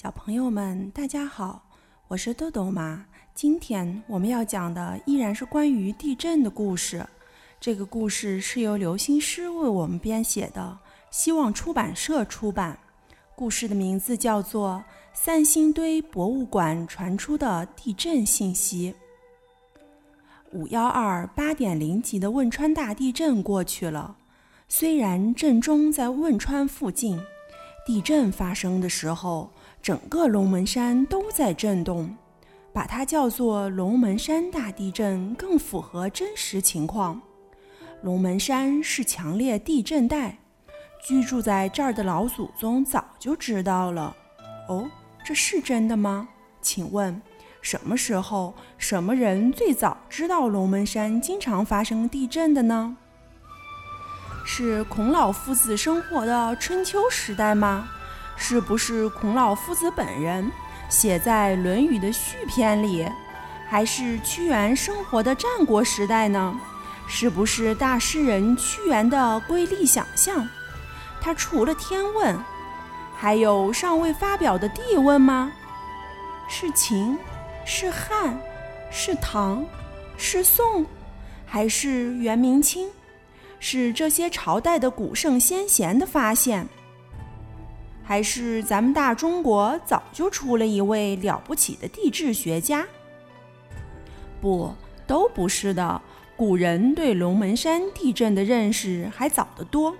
小朋友们，大家好，我是豆豆妈。今天我们要讲的依然是关于地震的故事。这个故事是由刘星师为我们编写的，希望出版社出版。故事的名字叫做《三星堆博物馆传出的地震信息》。五幺二八点零级的汶川大地震过去了，虽然震中在汶川附近，地震发生的时候。整个龙门山都在震动，把它叫做龙门山大地震更符合真实情况。龙门山是强烈地震带，居住在这儿的老祖宗早就知道了。哦，这是真的吗？请问，什么时候、什么人最早知道龙门山经常发生地震的呢？是孔老夫子生活的春秋时代吗？是不是孔老夫子本人写在《论语》的序篇里，还是屈原生活的战国时代呢？是不是大诗人屈原的瑰丽想象？他除了天问，还有尚未发表的地问吗？是秦，是汉，是唐，是宋，还是元明清？是这些朝代的古圣先贤的发现？还是咱们大中国早就出了一位了不起的地质学家？不，都不是的。古人对龙门山地震的认识还早得多。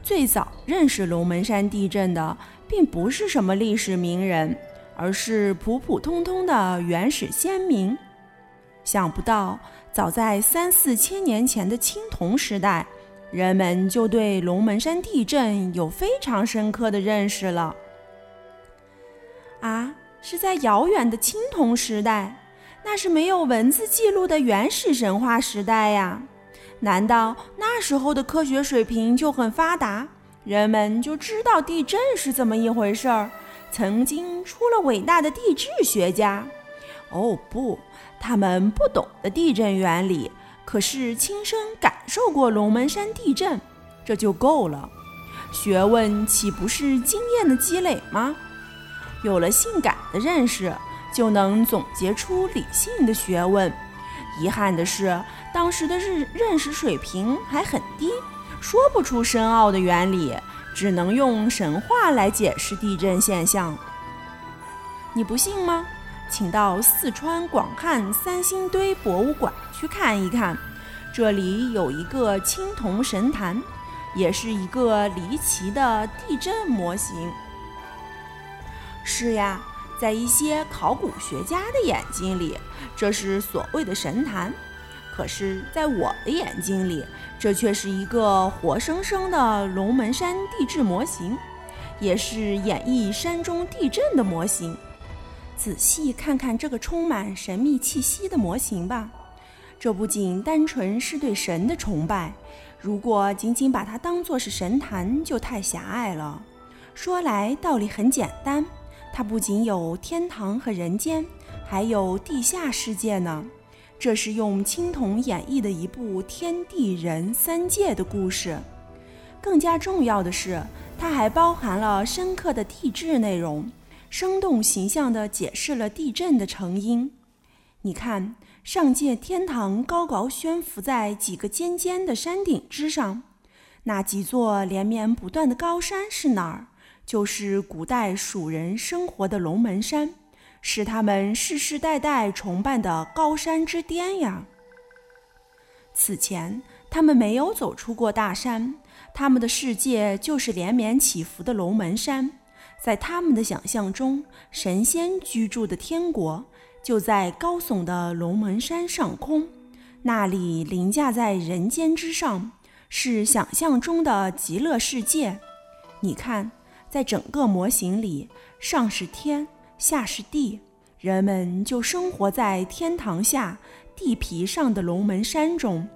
最早认识龙门山地震的，并不是什么历史名人，而是普普通通的原始先民。想不到，早在三四千年前的青铜时代。人们就对龙门山地震有非常深刻的认识了。啊，是在遥远的青铜时代，那是没有文字记录的原始神话时代呀。难道那时候的科学水平就很发达，人们就知道地震是怎么一回事儿？曾经出了伟大的地质学家？哦不，他们不懂得地震原理。可是亲身感受过龙门山地震，这就够了。学问岂不是经验的积累吗？有了性感的认识，就能总结出理性的学问。遗憾的是，当时的认认识水平还很低，说不出深奥的原理，只能用神话来解释地震现象。你不信吗？请到四川广汉三星堆博物馆去看一看，这里有一个青铜神坛，也是一个离奇的地震模型。是呀，在一些考古学家的眼睛里，这是所谓的神坛；可是，在我的眼睛里，这却是一个活生生的龙门山地质模型，也是演绎山中地震的模型。仔细看看这个充满神秘气息的模型吧，这不仅单纯是对神的崇拜，如果仅仅把它当作是神坛，就太狭隘了。说来道理很简单，它不仅有天堂和人间，还有地下世界呢。这是用青铜演绎的一部天地人三界的故事。更加重要的是，它还包含了深刻的地质内容。生动形象地解释了地震的成因。你看，上界天堂高高悬浮在几个尖尖的山顶之上，那几座连绵不断的高山是哪儿？就是古代蜀人生活的龙门山，是他们世世代代崇拜的高山之巅呀。此前，他们没有走出过大山，他们的世界就是连绵起伏的龙门山。在他们的想象中，神仙居住的天国就在高耸的龙门山上空，那里凌驾在人间之上，是想象中的极乐世界。你看，在整个模型里，上是天，下是地，人们就生活在天堂下地皮上的龙门山中。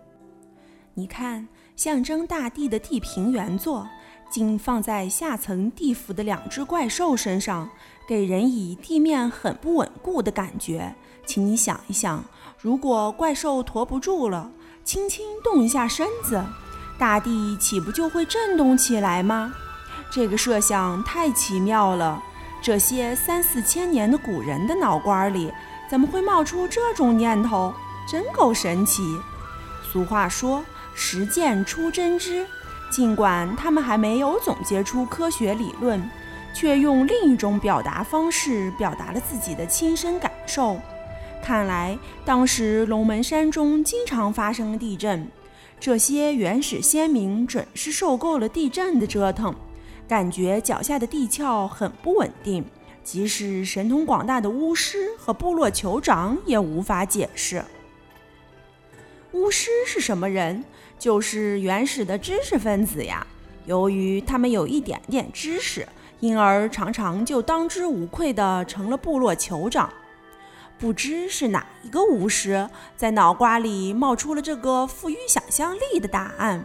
你看，象征大地的地平原座。竟放在下层地府的两只怪兽身上，给人以地面很不稳固的感觉。请你想一想，如果怪兽驮不住了，轻轻动一下身子，大地岂不就会震动起来吗？这个设想太奇妙了，这些三四千年的古人的脑瓜里怎么会冒出这种念头？真够神奇！俗话说“实践出真知”，尽管他们还没有总结出科学理论，却用另一种表达方式表达了自己的亲身感受。看来当时龙门山中经常发生地震，这些原始先民准是受够了地震的折腾。感觉脚下的地壳很不稳定，即使神通广大的巫师和部落酋长也无法解释。巫师是什么人？就是原始的知识分子呀。由于他们有一点点知识，因而常常就当之无愧地成了部落酋长。不知是哪一个巫师在脑瓜里冒出了这个富于想象力的答案：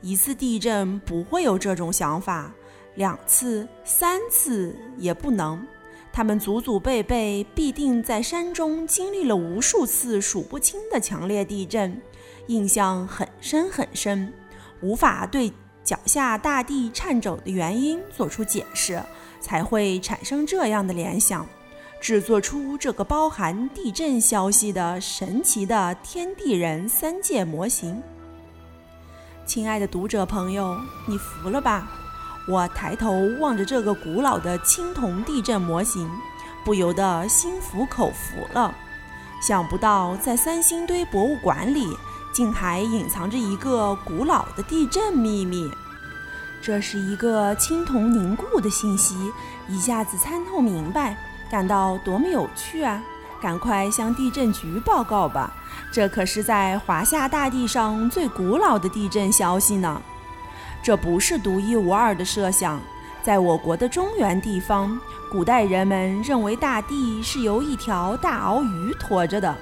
一次地震不会有这种想法。两次、三次也不能，他们祖祖辈辈必定在山中经历了无数次数不清的强烈地震，印象很深很深，无法对脚下大地颤抖的原因做出解释，才会产生这样的联想，制作出这个包含地震消息的神奇的天地人三界模型。亲爱的读者朋友，你服了吧？我抬头望着这个古老的青铜地震模型，不由得心服口服了。想不到在三星堆博物馆里，竟还隐藏着一个古老的地震秘密。这是一个青铜凝固的信息，一下子参透明白，感到多么有趣啊！赶快向地震局报告吧，这可是在华夏大地上最古老的地震消息呢。这不是独一无二的设想，在我国的中原地方，古代人们认为大地是由一条大鳌鱼驮着的。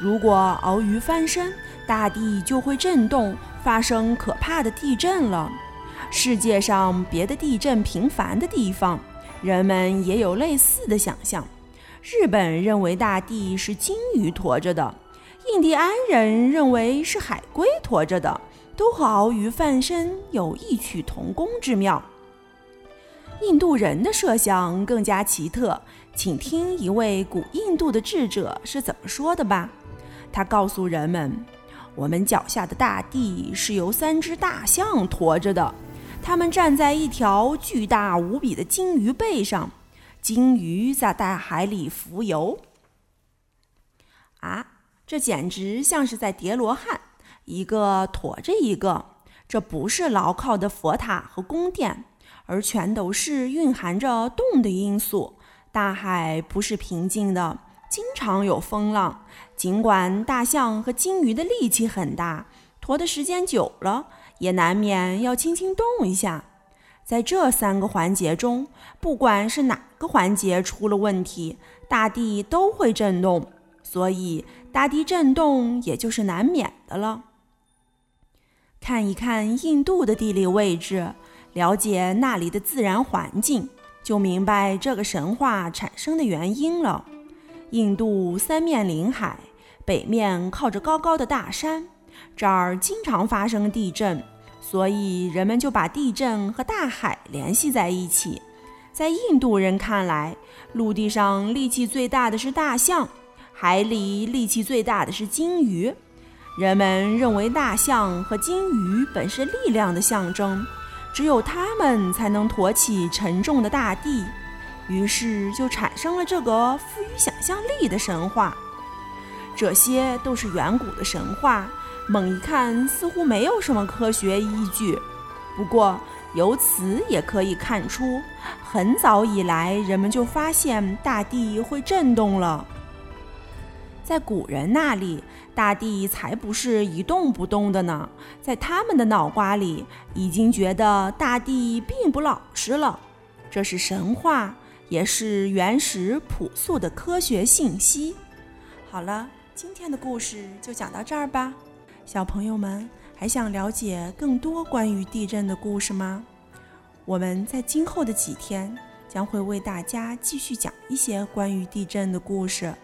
如果鳌鱼翻身，大地就会震动，发生可怕的地震了。世界上别的地震频繁的地方，人们也有类似的想象。日本认为大地是鲸鱼驮着的，印第安人认为是海龟驮着的。都和鳌鱼翻身有异曲同工之妙。印度人的设想更加奇特，请听一位古印度的智者是怎么说的吧。他告诉人们：“我们脚下的大地是由三只大象驮着的，它们站在一条巨大无比的鲸鱼背上，鲸鱼在大海里浮游。”啊，这简直像是在叠罗汉。一个驮着一个，这不是牢靠的佛塔和宫殿，而全都是蕴含着动的因素。大海不是平静的，经常有风浪。尽管大象和鲸鱼的力气很大，驮的时间久了，也难免要轻轻动一下。在这三个环节中，不管是哪个环节出了问题，大地都会震动，所以大地震动也就是难免的了。看一看印度的地理位置，了解那里的自然环境，就明白这个神话产生的原因了。印度三面临海，北面靠着高高的大山，这儿经常发生地震，所以人们就把地震和大海联系在一起。在印度人看来，陆地上力气最大的是大象，海里力气最大的是鲸鱼。人们认为大象和鲸鱼本是力量的象征，只有它们才能驮起沉重的大地，于是就产生了这个富于想象力的神话。这些都是远古的神话，猛一看似乎没有什么科学依据。不过由此也可以看出，很早以来人们就发现大地会震动了。在古人那里，大地才不是一动不动的呢。在他们的脑瓜里，已经觉得大地并不老实了。这是神话，也是原始朴素的科学信息。好了，今天的故事就讲到这儿吧。小朋友们还想了解更多关于地震的故事吗？我们在今后的几天将会为大家继续讲一些关于地震的故事。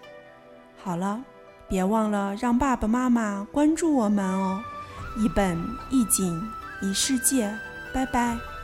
好了，别忘了让爸爸妈妈关注我们哦！一本一景一世界，拜拜。